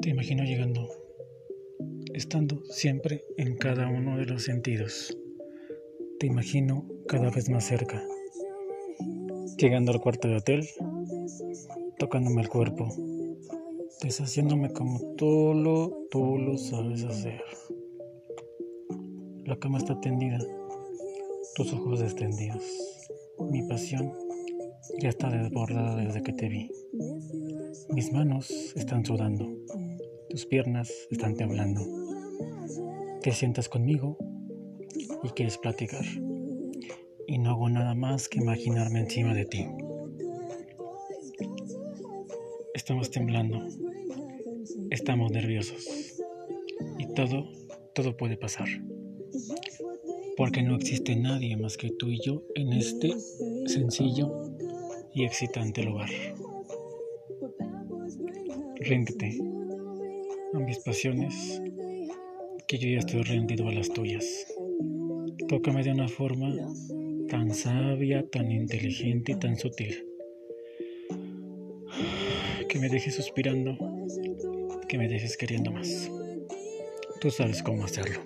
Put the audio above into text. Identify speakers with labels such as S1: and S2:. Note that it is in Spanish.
S1: Te imagino llegando, estando siempre en cada uno de los sentidos. Te imagino cada vez más cerca, llegando al cuarto de hotel, tocándome el cuerpo, deshaciéndome como tú lo, tú lo sabes hacer. La cama está tendida, tus ojos extendidos. Mi pasión ya está desbordada desde que te vi. Mis manos están sudando, tus piernas están temblando. Te sientas conmigo y quieres platicar. Y no hago nada más que imaginarme encima de ti. Estamos temblando, estamos nerviosos y todo, todo puede pasar. Porque no existe nadie más que tú y yo en este sencillo y excitante lugar. Ríndete a mis pasiones, que yo ya estoy rendido a las tuyas. Tócame de una forma tan sabia, tan inteligente y tan sutil. Que me dejes suspirando, que me dejes queriendo más. Tú sabes cómo hacerlo.